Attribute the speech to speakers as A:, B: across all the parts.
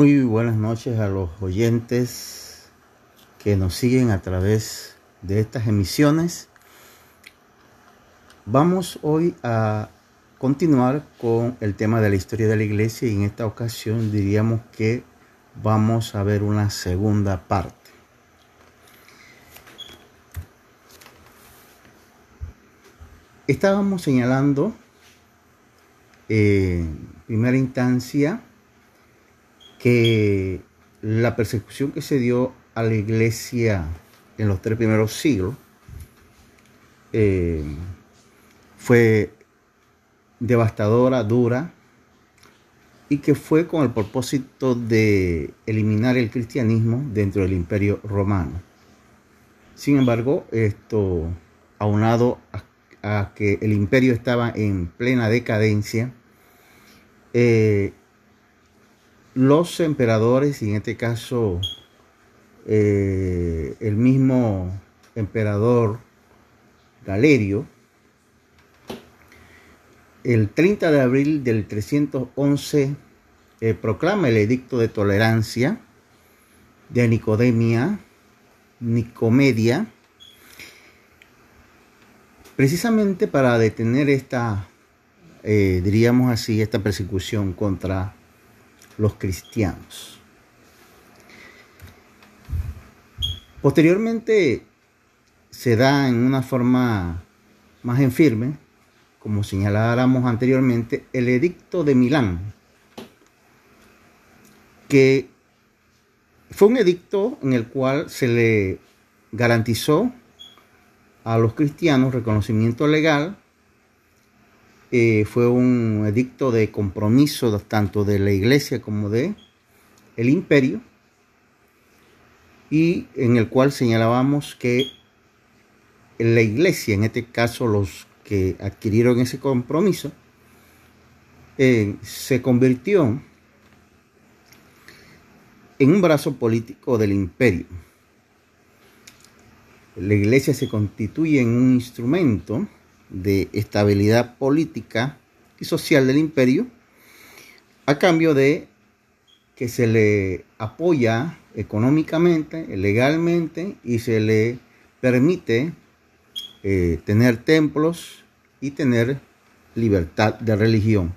A: Muy buenas noches a los oyentes que nos siguen a través de estas emisiones. Vamos hoy a continuar con el tema de la historia de la iglesia y en esta ocasión diríamos que vamos a ver una segunda parte. Estábamos señalando eh, en primera instancia que la persecución que se dio a la iglesia en los tres primeros siglos eh, fue devastadora, dura, y que fue con el propósito de eliminar el cristianismo dentro del imperio romano. Sin embargo, esto aunado a, que el imperio estaba en plena decadencia, eh, los emperadores, y en este caso eh, el mismo emperador Galerio, el 30 de abril del 311 eh, proclama el edicto de tolerancia de Nicodemia, Nicomedia, precisamente para detener esta, eh, diríamos así, esta persecución contra los cristianos. Posteriormente se da en una forma más en firme, como señaláramos anteriormente, el edicto de Milán, que fue un edicto en el cual se le garantizó a los cristianos reconocimiento legal eh, fue un edicto de compromiso tanto de la iglesia como de el imperio y en el cual señalábamos que la iglesia, en este caso los que adquirieron ese compromiso, eh, se convirtió en un brazo político del imperio. La iglesia se constituye en un instrumento de estabilidad política y social del imperio a cambio de que se le apoya económicamente, legalmente y se le permite eh, tener templos y tener libertad de religión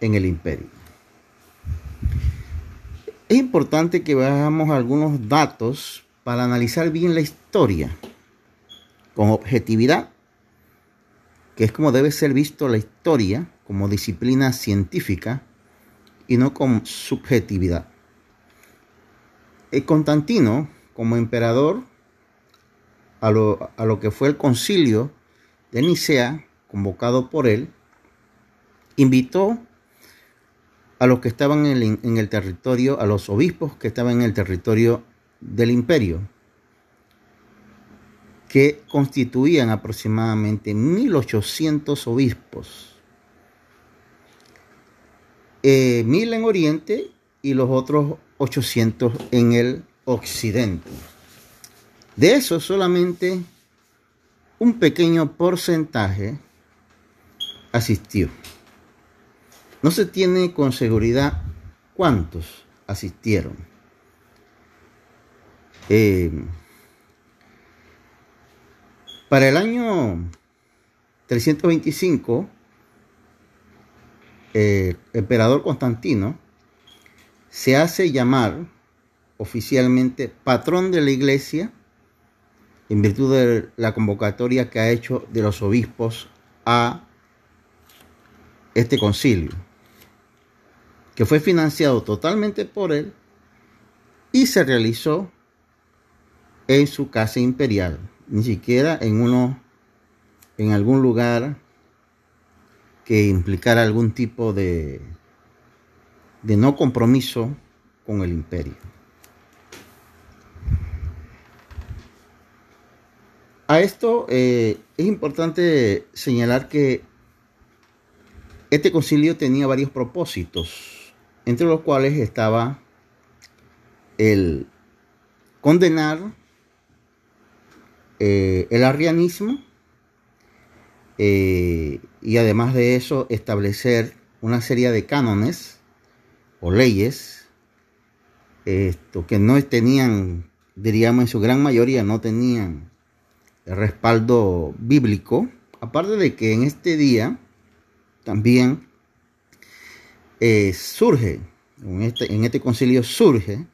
A: en el imperio. Es importante que veamos algunos datos para analizar bien la historia con objetividad que es como debe ser visto la historia como disciplina científica y no con subjetividad. El Constantino, como emperador, a lo, a lo que fue el concilio de Nicea, convocado por él, invitó a los que estaban en el, en el territorio, a los obispos que estaban en el territorio del imperio, que constituían aproximadamente 1800 obispos, eh, mil en Oriente y los otros 800 en el Occidente. De eso solamente un pequeño porcentaje asistió. No se tiene con seguridad cuántos asistieron. Eh, para el año 325, el eh, emperador Constantino se hace llamar oficialmente patrón de la iglesia en virtud de la convocatoria que ha hecho de los obispos a este concilio, que fue financiado totalmente por él y se realizó en su casa imperial ni siquiera en uno, en algún lugar que implicara algún tipo de, de no compromiso con el imperio. A esto eh, es importante señalar que este concilio tenía varios propósitos, entre los cuales estaba el condenar eh, el arrianismo eh, y además de eso establecer una serie de cánones o leyes esto, que no tenían, diríamos en su gran mayoría, no tenían respaldo bíblico, aparte de que en este día también eh, surge, este, en este concilio surge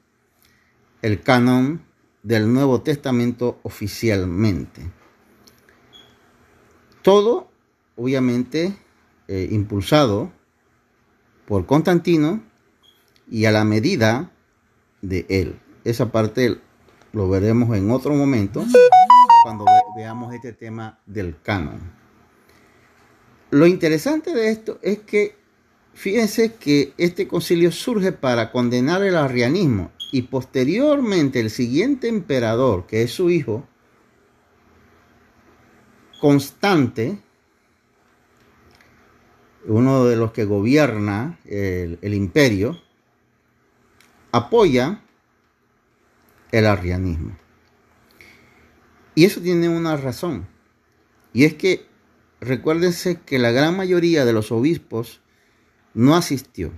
A: el canon del Nuevo Testamento oficialmente. Todo, obviamente, eh, impulsado por Constantino y a la medida de él. Esa parte lo veremos en otro momento cuando veamos este tema del canon. Lo interesante de esto es que fíjense que este concilio surge para condenar el arrianismo y posteriormente el siguiente emperador, que es su hijo, Constante, uno de los que gobierna el, imperio, apoya el arrianismo. Y eso tiene una razón. Y es que recuérdense que la gran mayoría de los obispos no asistió.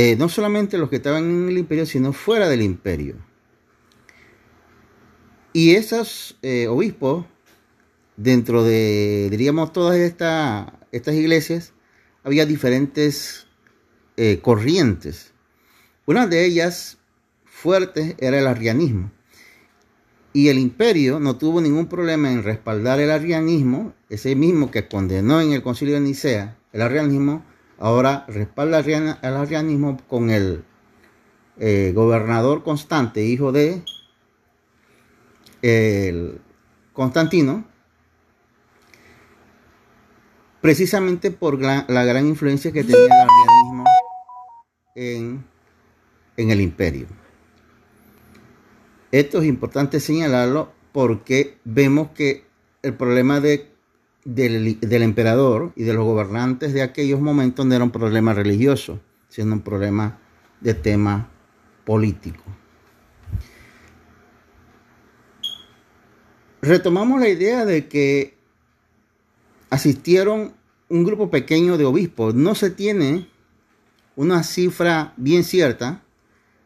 A: Eh, no solamente los que estaban en el imperio, sino fuera del imperio. Y esos eh, obispos, dentro de, diríamos, todas estas iglesias, había diferentes eh, corrientes. Una de ellas fuertes era el arrianismo. Y el imperio no tuvo ningún problema en respaldar el arrianismo, ese mismo que condenó en el concilio de Nicea, el arrianismo, ahora respalda el arrianismo con el eh, gobernador constante, hijo de Constantino, precisamente por la, gran influencia que tenía el arrianismo en el imperio. Esto es importante señalarlo porque vemos que el problema de, del, emperador y de los gobernantes de aquellos momentos no era un problema religioso, sino un problema de tema político. Retomamos la idea de que asistieron un grupo pequeño de obispos. No se tiene una cifra bien cierta,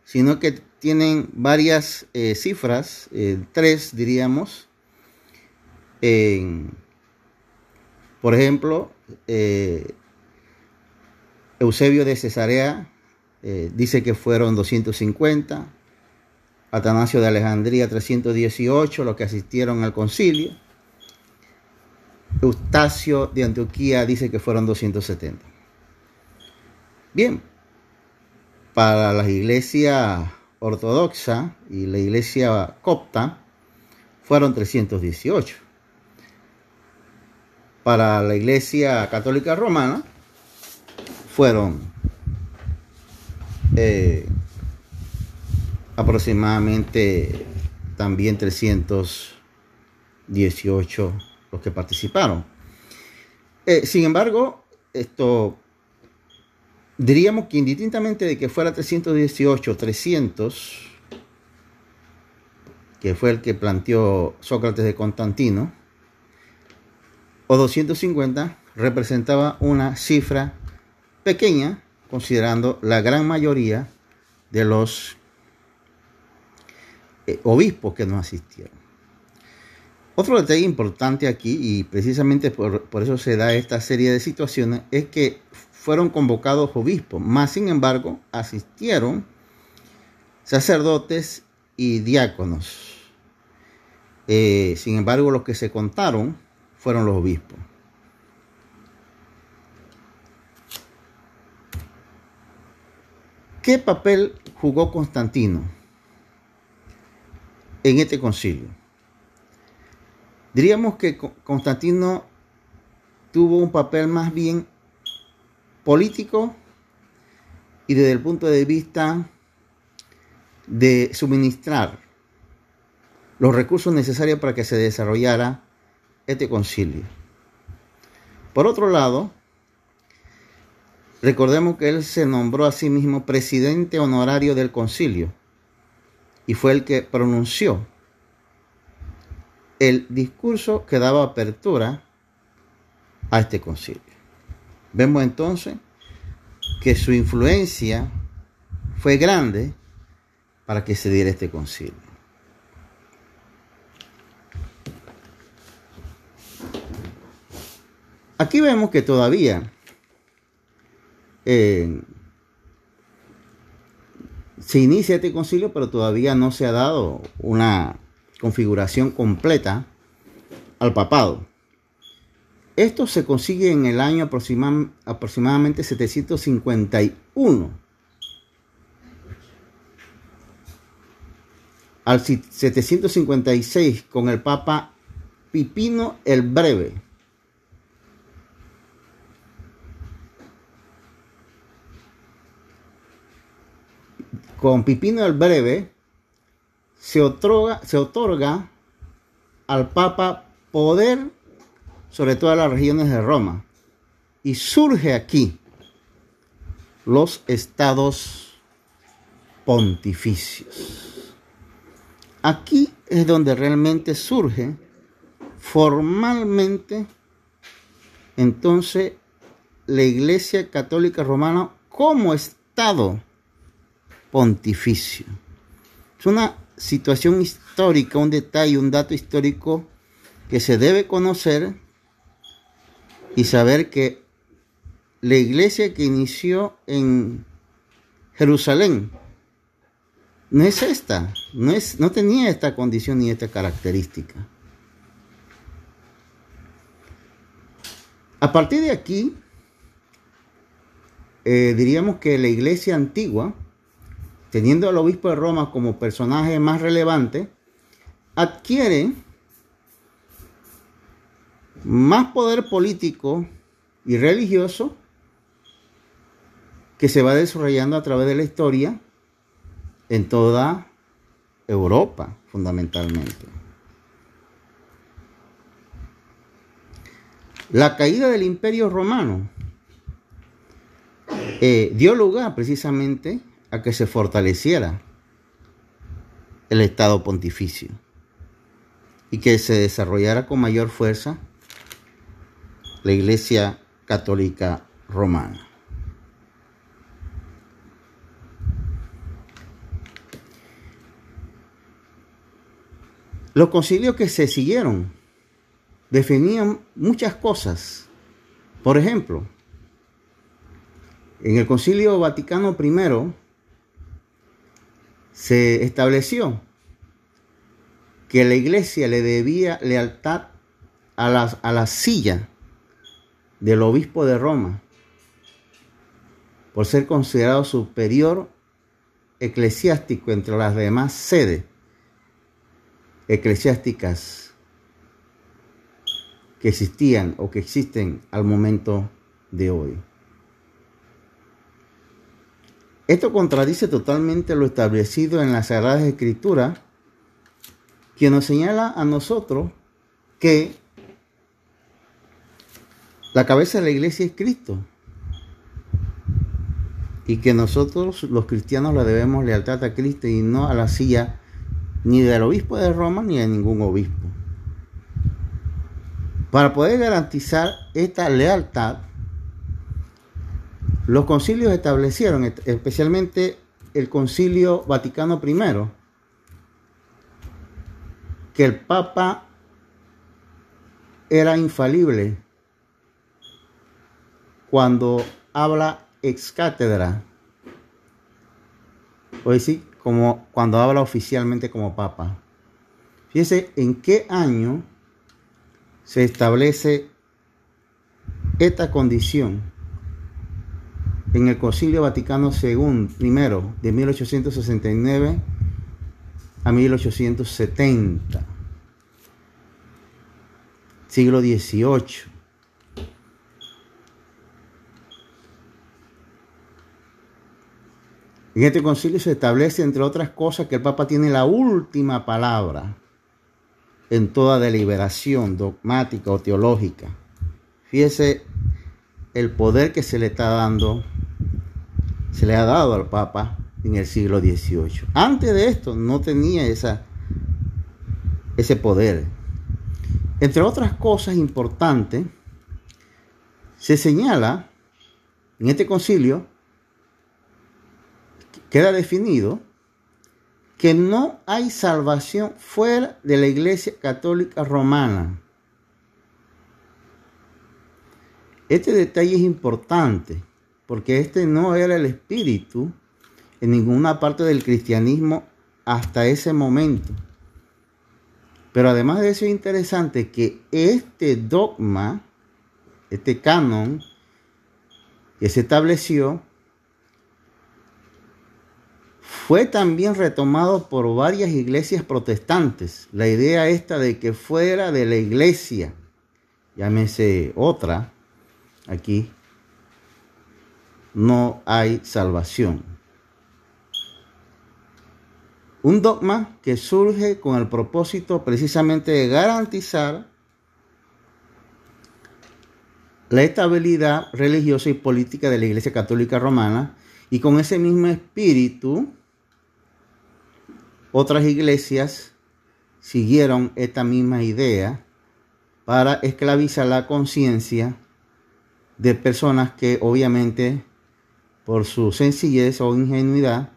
A: sino que tienen varias eh, cifras, eh, tres diríamos. Por ejemplo, eh, Eusebio de Cesarea dice que fueron 250, Atanasio de Alejandría 318, los que asistieron al concilio. Eustacio de Antioquía dice que fueron 270. Bien, para las iglesias ortodoxa y la iglesia copta fueron 318. Para la iglesia católica romana fueron eh, aproximadamente también 318 los que participaron. Eh, sin embargo, esto diríamos que indistintamente de que fuera 318 300, que fue el que planteó Sócrates de Constantino, o 250 representaba una cifra pequeña considerando la gran mayoría de los eh, obispos que no asistieron. Otro detalle importante aquí, y precisamente por, por, eso se da esta serie de situaciones, es que fueron convocados obispos, más sin embargo asistieron sacerdotes y diáconos. Eh, sin embargo, los que se contaron fueron los obispos. ¿Qué papel jugó Constantino en este concilio? Diríamos que Constantino tuvo un papel más bien político y desde el punto de vista de suministrar los recursos necesarios para que se desarrollara este concilio. Por otro lado, recordemos que él se nombró a sí mismo presidente honorario del concilio y fue el que pronunció el discurso que daba apertura a este concilio. Vemos entonces que su influencia fue grande para que se diera este concilio. Aquí vemos que todavía eh, se inicia este concilio, pero todavía no se ha dado una configuración completa al papado. Esto se consigue en el año aproximadamente 751. Al 756 con el Papa Pipino el Breve. Con Pipino el Breve se otorga, se otorga al Papa poder sobre todas las regiones de Roma. Y surge aquí los estados pontificios. Aquí es donde realmente surge formalmente entonces la Iglesia Católica Romana como Estado pontificio. Es una situación histórica, un detalle, un dato histórico que se debe conocer y saber que la iglesia que inició en Jerusalén no es esta, no, es, no tenía esta condición ni esta característica. A partir de aquí, eh, diríamos que la iglesia antigua, teniendo al obispo de Roma como personaje más relevante, adquiere más poder político y religioso que se va desarrollando a través de la historia en toda Europa, fundamentalmente. La caída del imperio romano eh, dio lugar precisamente a que se fortaleciera el Estado pontificio y que se desarrollara con mayor fuerza la Iglesia Católica Romana. Los concilios que se siguieron definían muchas cosas. Por ejemplo, en el Concilio Vaticano I se estableció que la iglesia le debía lealtad a la, a la silla del obispo de Roma por ser considerado superior eclesiástico entre las demás sedes eclesiásticas que existían o que existen al momento de hoy. Esto contradice totalmente lo establecido en las Sagradas Escrituras, que nos señala a nosotros que la cabeza de la iglesia es Cristo. Y que nosotros los cristianos le debemos lealtad a Cristo y no a la silla ni del obispo de Roma ni de ningún obispo. Para poder garantizar esta lealtad, los concilios establecieron, especialmente el concilio Vaticano I, que el Papa era infalible cuando habla ex cátedra, o decir, como cuando habla oficialmente como papa. Fíjese en qué año se establece esta condición en el Concilio Vaticano II, primero, de 1869 a 1870, siglo XVIII. En este concilio se establece, entre otras cosas, que el Papa tiene la última palabra en toda deliberación dogmática o teológica. Fíjese el poder que se le está dando, se le ha dado al Papa en el siglo XVIII. Antes de esto no tenía esa, ese poder. Entre otras cosas importantes, se señala en este concilio queda definido que no hay salvación fuera de la Iglesia Católica Romana. Este detalle es importante porque este no era el espíritu en ninguna parte del cristianismo hasta ese momento. Pero además de eso es interesante que este dogma, este canon que se estableció, fue también retomado por varias iglesias protestantes. La idea esta de que fuera de la iglesia, llámese otra, aquí, no hay salvación. Un dogma que surge con el propósito precisamente de garantizar la estabilidad religiosa y política de la Iglesia Católica Romana y con ese mismo espíritu otras iglesias siguieron esta misma idea para esclavizar la conciencia de personas que obviamente por su sencillez o ingenuidad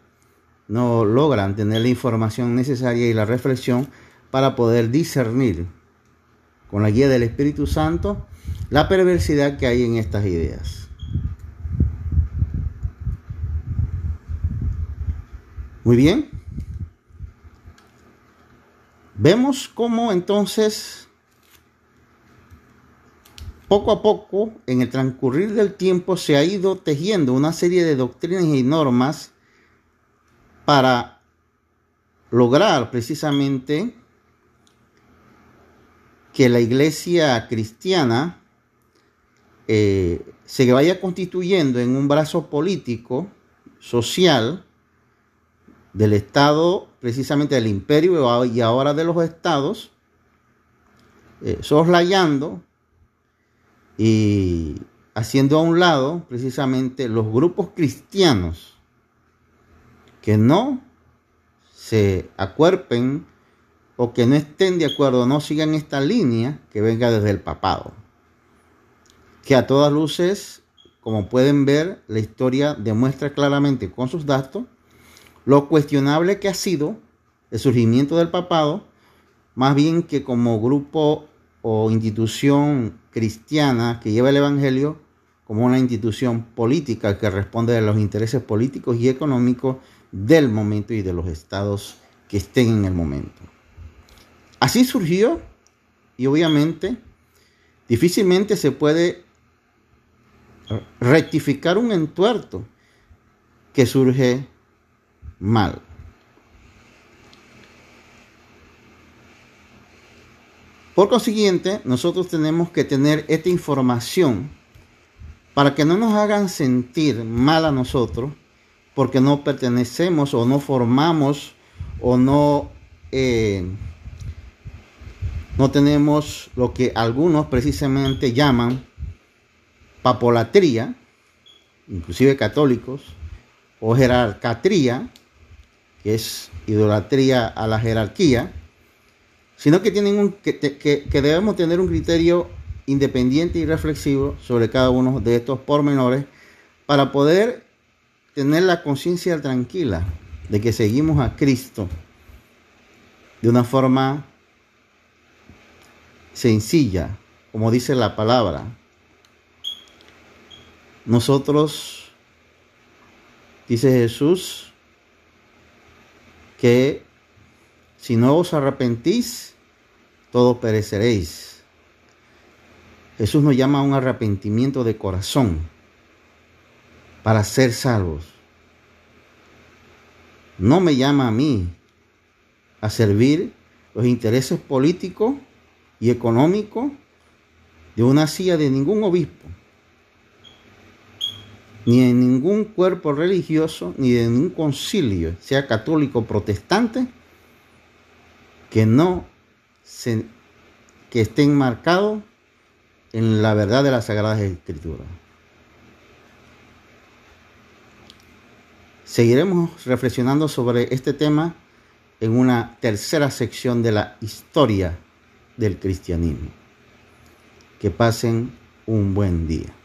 A: no logran tener la información necesaria y la reflexión para poder discernir con la guía del Espíritu Santo la perversidad que hay en estas ideas. Muy bien. Vemos cómo entonces, poco a poco, en el transcurrir del tiempo, se ha ido tejiendo una serie de doctrinas y normas para lograr precisamente que la iglesia cristiana eh, se vaya constituyendo en un brazo político, social, del Estado, precisamente del imperio y ahora de los estados, eh, soslayando y haciendo a un lado precisamente los grupos cristianos que no se acuerpen o que no estén de acuerdo, no sigan esta línea que venga desde el papado. Que a todas luces, como pueden ver, la historia demuestra claramente con sus datos lo cuestionable que ha sido el surgimiento del papado, más bien que como grupo o institución cristiana que lleva el Evangelio como una institución política que responde a los intereses políticos y económicos del momento y de los estados que estén en el momento. Así surgió y obviamente difícilmente se puede rectificar un entuerto que surge mal. Por consiguiente, nosotros tenemos que tener esta información para que no nos hagan sentir mal a nosotros porque no pertenecemos o no formamos o no, eh, no tenemos lo que algunos precisamente llaman papolatría, inclusive católicos, o jerarcatría, que es idolatría a la jerarquía, sino que, tienen un, que, que debemos tener un criterio independiente y reflexivo sobre cada uno de estos pormenores para poder tener la conciencia tranquila de que seguimos a Cristo de una forma sencilla, como dice la palabra. Nosotros, dice Jesús, que si no os arrepentís, todos pereceréis. Jesús nos llama a un arrepentimiento de corazón para ser salvos. No me llama a mí a servir los intereses políticos y económicos de una silla de ningún obispo, ni de ningún cuerpo religioso, ni de ningún concilio, sea católico o protestante, que no se, que estén marcados en la verdad de las Sagradas Escrituras. Seguiremos reflexionando sobre este tema en una tercera sección de la historia del cristianismo. Que pasen un buen día.